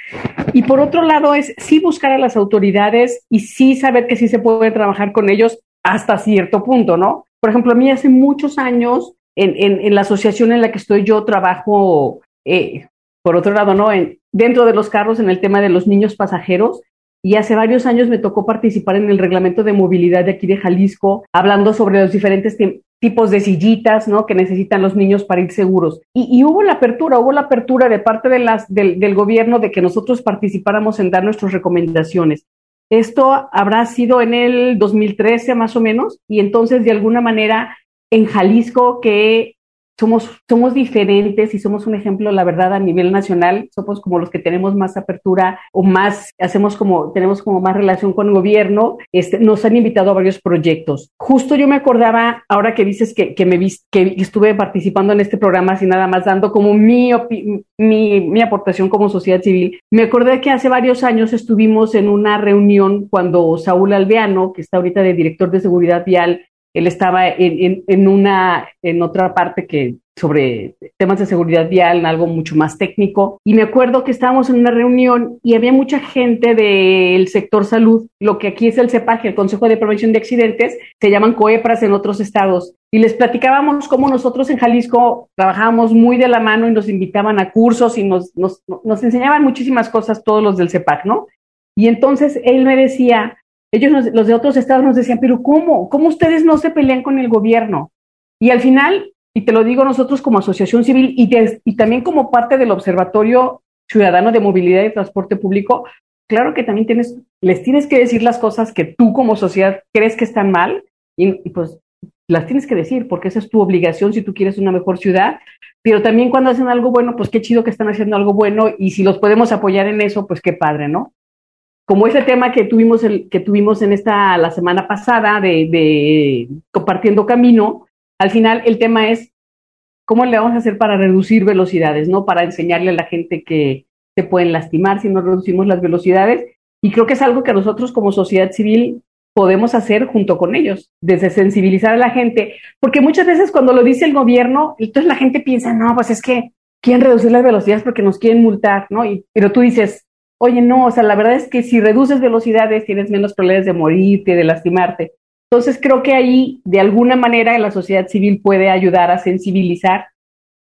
Y por otro lado, es sí buscar a las autoridades y sí saber que sí se puede trabajar con ellos hasta cierto punto, ¿no? Por ejemplo, a mí hace muchos años, en, en, en la asociación en la que estoy yo, trabajo, eh, por otro lado, ¿no? En, dentro de los carros, en el tema de los niños pasajeros, y hace varios años me tocó participar en el reglamento de movilidad de aquí de Jalisco, hablando sobre los diferentes tipos de sillitas ¿no? que necesitan los niños para ir seguros. Y, hubo la apertura, hubo la apertura de parte del, del gobierno de que nosotros participáramos en dar nuestras recomendaciones. Esto habrá sido en el 2013 más o menos, y entonces de alguna manera en Jalisco, que somos, somos diferentes y somos un ejemplo, la verdad, a nivel nacional. Somos como los que tenemos más apertura o más, hacemos como, tenemos como más relación con el gobierno. Este, nos han invitado a varios proyectos. Justo yo me acordaba, ahora que dices que, que me viste, que estuve participando en este programa, así nada más dando como mi, mi, mi aportación como sociedad civil, me acordé que hace varios años estuvimos en una reunión cuando Saúl Alveano, que está ahorita de director de seguridad vial él estaba en, en, una, en otra parte que sobre temas de seguridad vial, en algo mucho más técnico. Y me acuerdo que estábamos en una reunión y había mucha gente del sector salud, lo que aquí es el CEPAG, el Consejo de Prevención de Accidentes, se llaman COEPRAS en otros estados. Y les platicábamos cómo nosotros en Jalisco trabajábamos muy de la mano y nos invitaban a cursos y nos, nos, nos enseñaban muchísimas cosas todos los del CEPAC, ¿no? Y entonces él me decía, ellos, los de otros estados nos decían, pero ¿cómo? ¿Cómo ustedes no se pelean con el gobierno? Y al final, y te lo digo nosotros como asociación civil y, y también como parte del Observatorio Ciudadano de Movilidad y Transporte Público, claro que también tienes, les tienes que decir las cosas que tú como sociedad crees que están mal y, pues las tienes que decir porque esa es tu obligación si tú quieres una mejor ciudad, pero también cuando hacen algo bueno, pues qué chido que están haciendo algo bueno y si los podemos apoyar en eso, pues qué padre, ¿no? Como ese tema que tuvimos, el, que tuvimos en esta, la semana pasada de, compartiendo camino, al final el tema es cómo le vamos a hacer para reducir velocidades, ¿no? Para enseñarle a la gente que se pueden lastimar si no reducimos las velocidades. Y creo que es algo que nosotros como sociedad civil podemos hacer junto con ellos, desde sensibilizar a la gente, porque muchas veces cuando lo dice el gobierno, entonces la gente piensa, no, pues es que quieren reducir las velocidades porque nos quieren multar, ¿no? Y, pero tú dices, oye, no, o sea, la verdad es que si reduces velocidades tienes menos probabilidades de morirte, de lastimarte. Entonces creo que ahí, de alguna manera, la sociedad civil puede ayudar a sensibilizar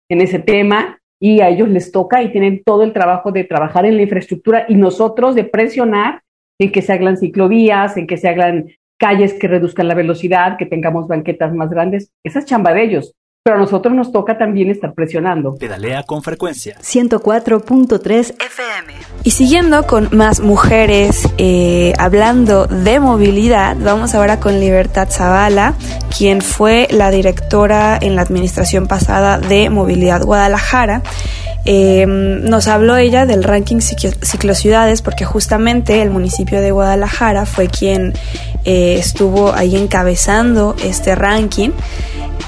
en ese tema y a ellos les toca y tienen todo el trabajo de trabajar en la infraestructura y nosotros de presionar en que se hagan ciclovías, en que se hagan calles que reduzcan la velocidad, que tengamos banquetas más grandes. Esa es chamba de ellos pero a nosotros nos toca también estar presionando. Pedalea con frecuencia. 104.3 FM. Y siguiendo con más mujeres eh, hablando de movilidad, vamos ahora con Libertad Zavala, quien fue la directora en la administración pasada de Movilidad Guadalajara. Em, nos habló ella del ranking ciclociudades porque justamente el municipio de Guadalajara fue quien eh, estuvo ahí encabezando este ranking.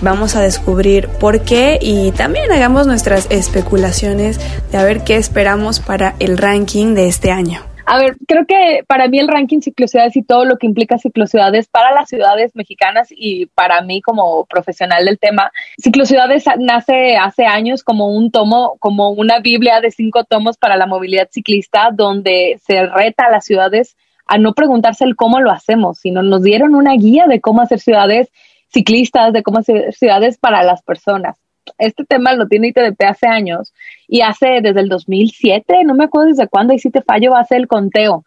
Vamos a descubrir por qué y también hagamos nuestras especulaciones de a ver qué esperamos para el ranking de este año. A ver, creo que para mí el ranking ciclocidades y todo lo que implica ciclocidades para las ciudades mexicanas y para mí como profesional del tema, ciclocidades nace hace años como un tomo, como una biblia de cinco tomos para la movilidad ciclista donde se reta a las ciudades a no preguntarse el cómo lo hacemos, sino nos dieron una guía de cómo hacer ciudades ciclistas, de cómo hacer ciudades para las personas. Este tema lo tiene ITDP hace años y hace desde el 2007, no me acuerdo desde cuándo, y si te fallo, hace el conteo.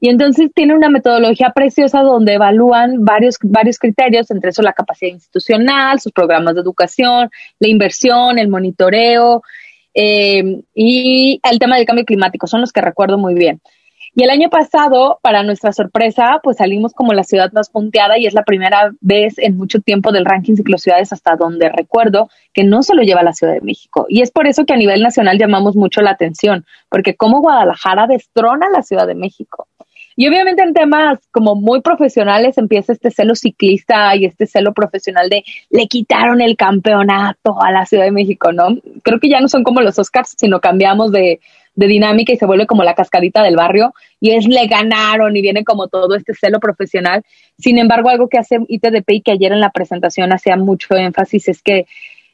Y entonces tiene una metodología preciosa donde evalúan varios, varios criterios, entre eso la capacidad institucional, sus programas de educación, la inversión, el monitoreo eh, y el tema del cambio climático. Son los que recuerdo muy bien. Y el año pasado, para nuestra sorpresa, pues salimos como la ciudad más punteada y es la primera vez en mucho tiempo del ranking ciclociudades hasta donde recuerdo que no se lo lleva la Ciudad de México. Y es por eso que a nivel nacional llamamos mucho la atención, porque como Guadalajara destrona la Ciudad de México. Y obviamente en temas como muy profesionales empieza este celo ciclista y este celo profesional de le quitaron el campeonato a la Ciudad de México, ¿no? Creo que ya no son como los Oscars, sino cambiamos de, de dinámica y se vuelve como la cascadita del barrio y es le ganaron y viene como todo este celo profesional. Sin embargo, algo que hace ITDP y que ayer en la presentación hacía mucho énfasis es que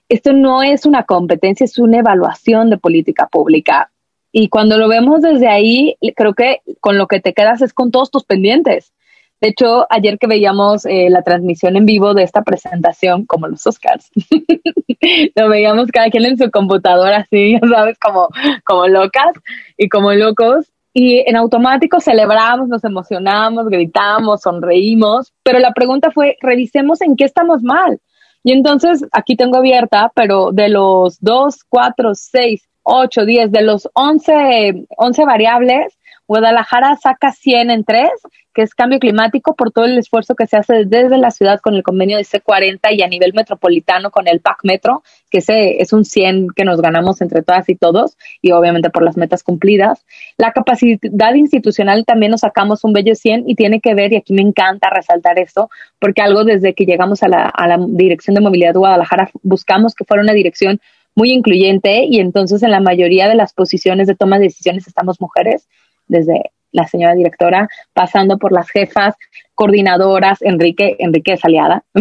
esto no es una competencia, es una evaluación de política pública. Y cuando lo vemos desde ahí, creo que con lo que te quedas es con todos tus pendientes. De hecho, ayer que veíamos eh, la transmisión en vivo de esta presentación, como los Oscars, lo veíamos cada quien en su computadora, así, ¿sabes? Como, como locas y como locos. Y en automático celebramos, nos emocionamos, gritamos, sonreímos, pero la pregunta fue, revisemos en qué estamos mal. Y entonces aquí tengo abierta, pero de los 2, 4, 6, 8, 10, de los 11, 11 variables, Guadalajara saca 100 en 3, que es cambio climático por todo el esfuerzo que se hace desde la ciudad con el convenio de C40 y a nivel metropolitano con el PAC Metro, que ese es un 100 que nos ganamos entre todas y todos y obviamente por las metas cumplidas. La capacidad institucional también nos sacamos un bello 100 y tiene que ver, y aquí me encanta resaltar esto, porque algo desde que llegamos a la, a la Dirección de Movilidad de Guadalajara buscamos que fuera una dirección muy incluyente y entonces en la mayoría de las posiciones de toma de decisiones estamos mujeres desde la señora directora, pasando por las jefas, coordinadoras, Enrique, Enrique es aliada,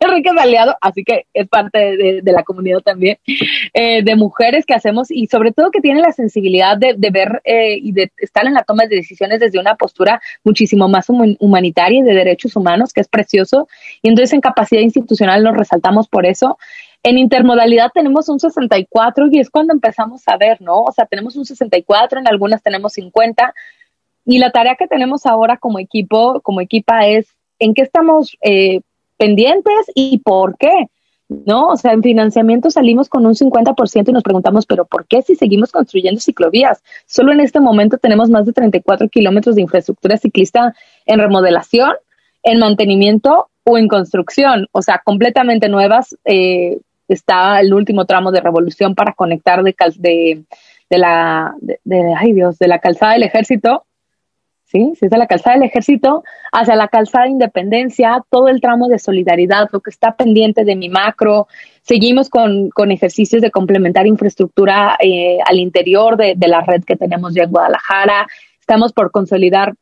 Enrique es así que es parte de, la comunidad también, eh, de mujeres que hacemos y sobre todo que tienen la sensibilidad de, ver eh, y de estar en la toma de decisiones desde una postura muchísimo más humanitaria y de derechos humanos, que es precioso. Y entonces en capacidad institucional nos resaltamos por eso. En intermodalidad tenemos un 64 y es cuando empezamos a ver, ¿no? O sea, tenemos un 64, en algunas tenemos 50, y la tarea que tenemos ahora como equipo, como equipa, es en qué estamos eh, pendientes y por qué. ¿no? O sea, en financiamiento salimos con un 50% y nos preguntamos, pero ¿por qué si seguimos construyendo ciclovías? Solo en este momento tenemos más de 34 kilómetros de infraestructura ciclista en remodelación, en mantenimiento o en construcción, o sea, completamente nuevas. Eh, está el último tramo de revolución para conectar de, de, de la, de, ay Dios, de la calzada del ejército ¿sí? Si es de la calzada del ejército hacia la calzada de independencia, todo el tramo de solidaridad, lo que está pendiente de mi macro. Seguimos con, ejercicios de complementar infraestructura eh, al interior de, la red que tenemos ya en Guadalajara. Estamos por consolidar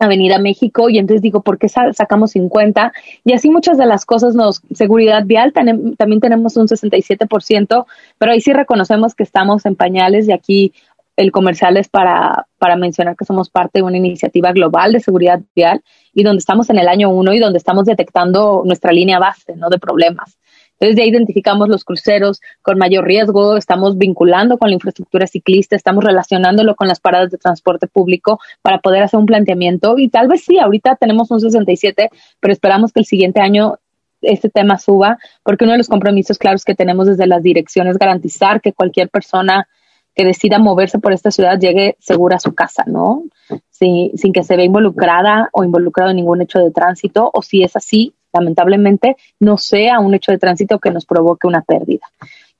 Avenida México y entonces digo, ¿por qué sacamos 50? Y así muchas de las cosas nos, seguridad vial, también tenemos un 67%, pero ahí sí reconocemos que estamos en pañales y aquí el comercial es para, para mencionar que somos parte de una iniciativa global de seguridad vial y donde estamos en el año uno y donde estamos detectando nuestra línea base ¿no? de problemas. Entonces ya identificamos los cruceros con mayor riesgo, estamos vinculando con la infraestructura ciclista, estamos relacionándolo con las paradas de transporte público para poder hacer un planteamiento y tal vez sí, ahorita tenemos un 67, pero esperamos que el siguiente año este tema suba, porque uno de los compromisos claros que tenemos desde las direcciones es garantizar que cualquier persona que decida moverse por esta ciudad llegue segura a su casa, ¿no? sin que se vea involucrada o involucrado en ningún hecho de tránsito, o si es así, lamentablemente, no sea un hecho de tránsito que nos provoque una pérdida.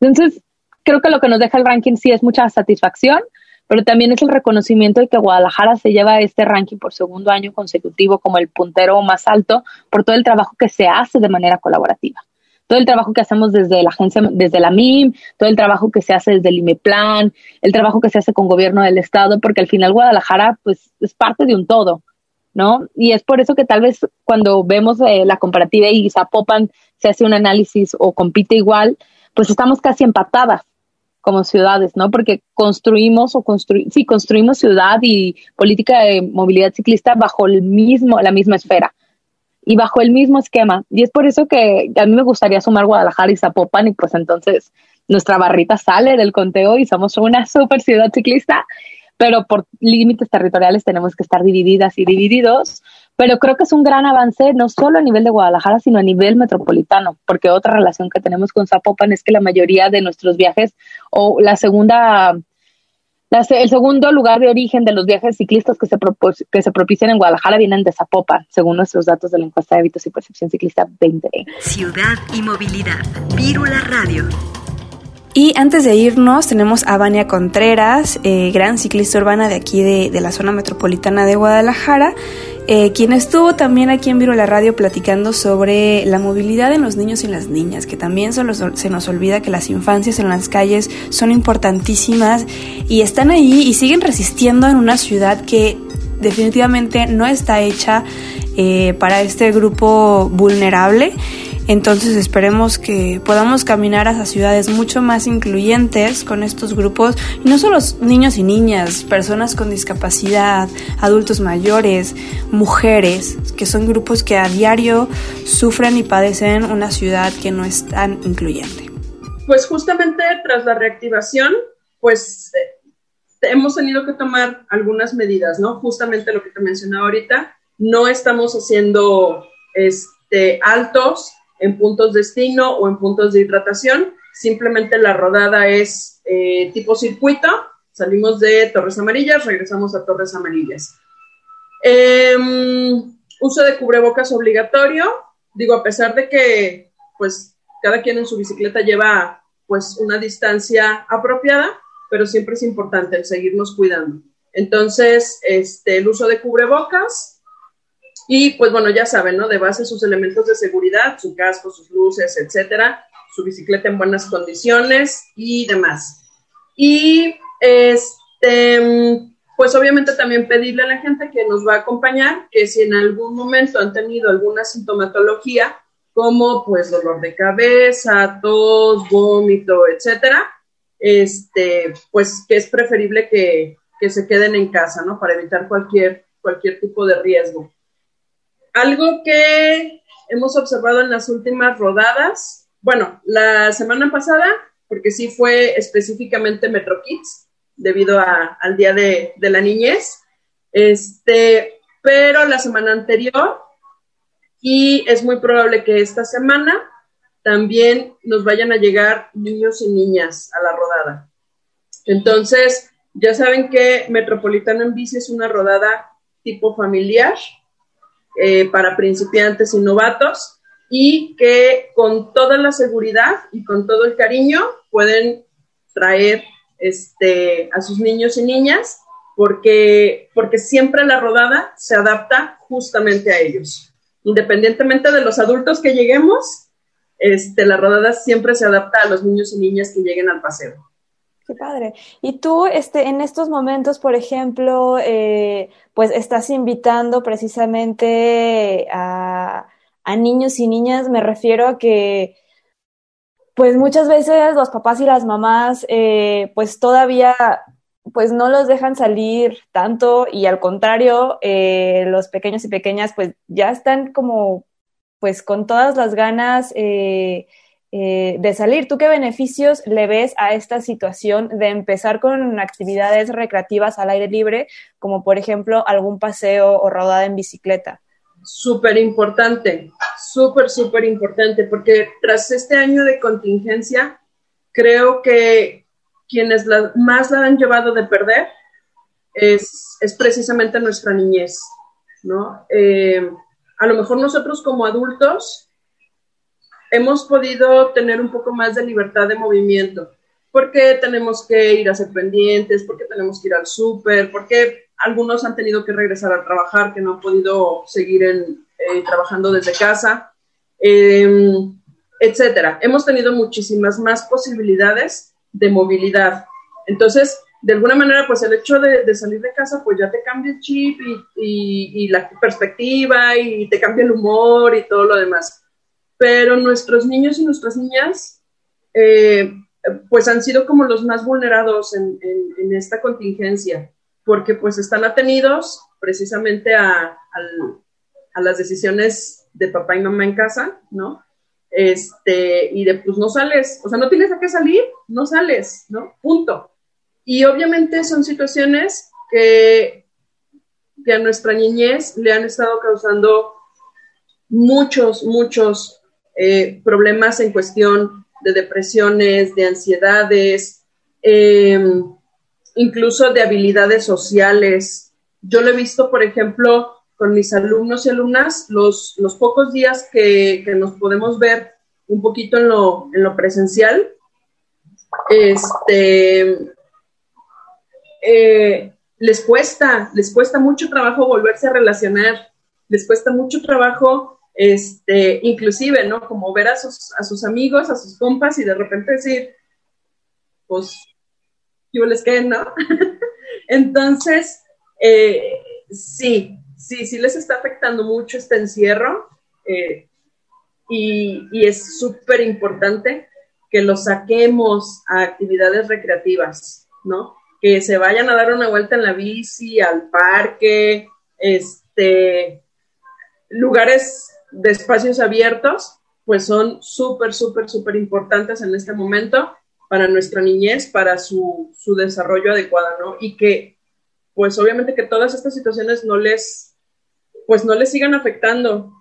Entonces, creo que lo que nos deja el ranking sí es mucha satisfacción, pero también es el reconocimiento de que Guadalajara se lleva este ranking por segundo año consecutivo como el puntero más alto por todo el trabajo que se hace de manera colaborativa todo el trabajo que hacemos desde la agencia, desde la MIM, todo el trabajo que se hace desde el IMEPLAN, el trabajo que se hace con gobierno del estado, porque al final Guadalajara pues es parte de un todo, ¿no? Y es por eso que tal vez cuando vemos eh, la comparativa y Zapopan se hace un análisis o compite igual, pues estamos casi empatadas como ciudades, ¿no? Porque construimos o construimos, construimos ciudad y política de movilidad ciclista bajo el mismo, la misma esfera y bajo el mismo esquema. Y es por eso que a mí me gustaría sumar Guadalajara y Zapopan y pues entonces nuestra barrita sale del conteo y somos una super ciudad ciclista, pero por límites territoriales tenemos que estar divididas y divididos. Pero creo que es un gran avance, no solo a nivel de Guadalajara, sino a nivel metropolitano, porque otra relación que tenemos con Zapopan es que la mayoría de nuestros viajes o la segunda el segundo lugar de origen de los viajes ciclistas que se, que se propician en Guadalajara vienen de Zapopan, según nuestros datos de la encuesta de hábitos y percepción ciclista 20. Ciudad y movilidad. Vírula Radio. Y antes de irnos, tenemos a Vania Contreras, eh, gran ciclista urbana de aquí de, la zona metropolitana de Guadalajara, eh, quien estuvo también aquí en Viro la Radio platicando sobre la movilidad en los niños y las niñas, que también se nos olvida que las infancias en las calles son importantísimas y están ahí y siguen resistiendo en una ciudad que definitivamente no está hecha eh, para este grupo vulnerable. Entonces esperemos que podamos caminar hacia ciudades mucho más incluyentes con estos grupos, y no solo niños y niñas, personas con discapacidad, adultos mayores, mujeres, que son grupos que a diario sufren y padecen una ciudad que no es tan incluyente. Pues justamente tras la reactivación, pues eh, hemos tenido que tomar algunas medidas, ¿no? Justamente lo que te mencionaba ahorita, no estamos haciendo este, altos en puntos de destino o en puntos de hidratación. Simplemente la rodada es eh, tipo circuito. Salimos de Torres Amarillas, regresamos a Torres Amarillas. Em, uso de cubrebocas obligatorio. Digo, a pesar de que, pues, cada quien en su bicicleta lleva, pues, una distancia apropiada, pero siempre es importante el seguirnos cuidando. Entonces, este, el uso de cubrebocas, y pues bueno, ya saben, ¿no? De base sus elementos de seguridad, su casco, sus luces, etcétera, su bicicleta en buenas condiciones y demás. Y este, pues obviamente también pedirle a la gente que nos va a acompañar que si en algún momento han tenido alguna sintomatología, como pues dolor de cabeza, tos, vómito, etcétera, este, pues que es preferible que, que se queden en casa, ¿no? Para evitar cualquier, cualquier tipo de riesgo. Algo que hemos observado en las últimas rodadas, bueno, la semana pasada, porque sí fue específicamente Metro Kids, debido al Día de, de, la Niñez, este, pero la semana anterior, y es muy probable que esta semana también nos vayan a llegar niños y niñas a la rodada. Entonces, ya saben que Metropolitano en Bici es una rodada tipo familiar eh, para principiantes y novatos y que con toda la seguridad y con todo el cariño pueden traer este, a sus niños y niñas porque, porque siempre la rodada se adapta justamente a ellos. Independientemente de los adultos que lleguemos, este, la rodada siempre se adapta a los niños y niñas que lleguen al paseo. Qué padre. Y tú, este, en estos momentos, por ejemplo, eh, pues estás invitando precisamente a, a, niños y niñas. Me refiero a que, pues muchas veces los papás y las mamás, eh, pues todavía, pues no los dejan salir tanto y al contrario, eh, los pequeños y pequeñas, pues ya están como, pues con todas las ganas. Eh, eh, de salir. ¿Tú qué beneficios le ves a esta situación de empezar con actividades recreativas al aire libre, como por ejemplo algún paseo o rodada en bicicleta? Súper importante, súper, súper importante, porque tras este año de contingencia, creo que quienes más la han llevado de perder es, es precisamente nuestra niñez, ¿no? Eh, a lo mejor nosotros como adultos hemos podido tener un poco más de libertad de movimiento, porque tenemos que ir a ser pendientes, porque tenemos que ir al súper, porque algunos han tenido que regresar a trabajar, que no han podido seguir en, eh, trabajando desde casa, eh, etcétera. Hemos tenido muchísimas más posibilidades de movilidad. Entonces, de alguna manera, pues el hecho de, salir de casa, pues ya te cambia el chip y, y, la perspectiva y te cambia el humor y todo lo demás pero nuestros niños y nuestras niñas eh, pues han sido como los más vulnerados en, esta contingencia, porque pues están atenidos precisamente a, las decisiones de papá y mamá en casa, ¿no? Este, y de pues no sales, o sea, no tienes a qué salir, no sales, ¿no? Punto. Y obviamente son situaciones que, que a nuestra niñez le han estado causando muchos, muchos eh, problemas en cuestión de depresiones, de ansiedades, em, incluso de habilidades sociales. Yo lo he visto, por ejemplo, con mis alumnos y alumnas, los, los pocos días que, nos podemos ver un poquito en lo, en lo presencial, este, eh, les cuesta, les cuesta mucho trabajo volverse a relacionar, les cuesta mucho trabajo este, inclusive, ¿no? Como ver a sus, a sus amigos, a sus compas y de repente decir, pues, yo les quedé, ¿no? Entonces, eh, sí, sí, sí les está afectando mucho este encierro eh, y, y es súper importante que los saquemos a actividades recreativas, ¿no? Que se vayan a dar una vuelta en la bici, al parque, este, lugares de espacios abiertos, pues son súper, súper, súper importantes en este momento para nuestra niñez, para su, su desarrollo adecuado, ¿no? Y que, pues obviamente que todas estas situaciones no les, pues no les sigan afectando,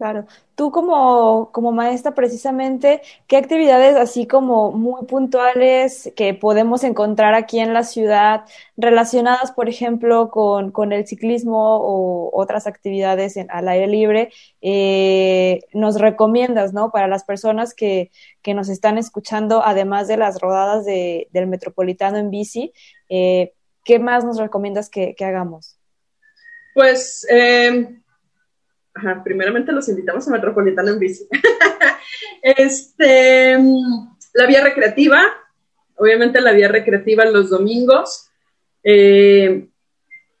Claro. Tú como, como maestra, precisamente, ¿qué actividades así como muy puntuales que podemos encontrar aquí en la ciudad relacionadas, por ejemplo, con, con el ciclismo o otras actividades en, al aire libre, eh, nos recomiendas, ¿no? Para las personas que, que nos están escuchando, además de las rodadas de, del Metropolitano en bici, eh, ¿qué más nos recomiendas que, que hagamos? Pues... Eh primeramente los invitamos a Metropolitano en bici. este, la vía recreativa, obviamente la vía recreativa los domingos. Eh,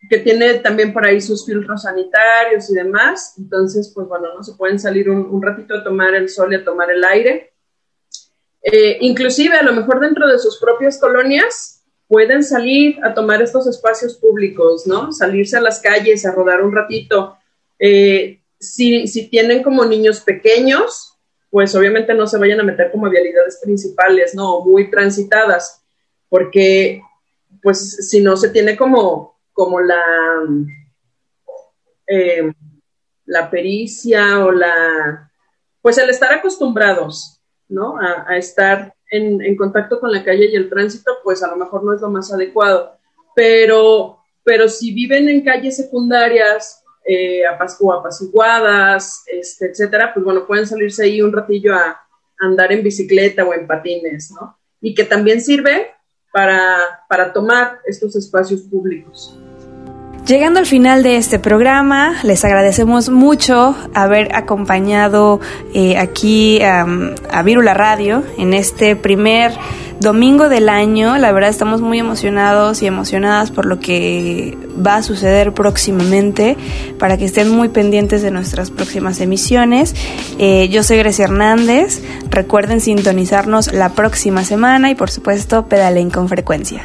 que tiene también por ahí sus filtros sanitarios y demás. Entonces, pues bueno, no se pueden salir un, ratito a tomar el sol y a tomar el aire. Eh, inclusive, a lo mejor dentro de sus propias colonias, pueden salir a tomar estos espacios públicos, ¿no? Salirse a las calles, a rodar un ratito. Eh, si, si tienen como niños pequeños, pues obviamente no se vayan a meter como vialidades principales, ¿no? Muy transitadas, porque pues si no se tiene como como la, eh, la pericia o la, pues el estar acostumbrados, ¿no? A, estar en, contacto con la calle y el tránsito, pues a lo mejor no es lo más adecuado. Pero, pero si viven en calles secundarias eh, o apaciguadas, este, etcétera, pues bueno, pueden salirse ahí un ratillo a andar en bicicleta o en patines, ¿no? Y que también sirve para, para tomar estos espacios públicos. Llegando al final de este programa, les agradecemos mucho haber acompañado eh, aquí a Virula Radio en este primer domingo del año. La verdad estamos muy emocionados y emocionadas por lo que va a suceder próximamente, para que estén muy pendientes de nuestras próximas emisiones. Eh, yo soy Grecia Hernández. Recuerden sintonizarnos la próxima semana y por supuesto pedalen con frecuencia.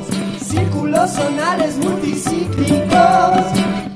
los sonales multicíclicos.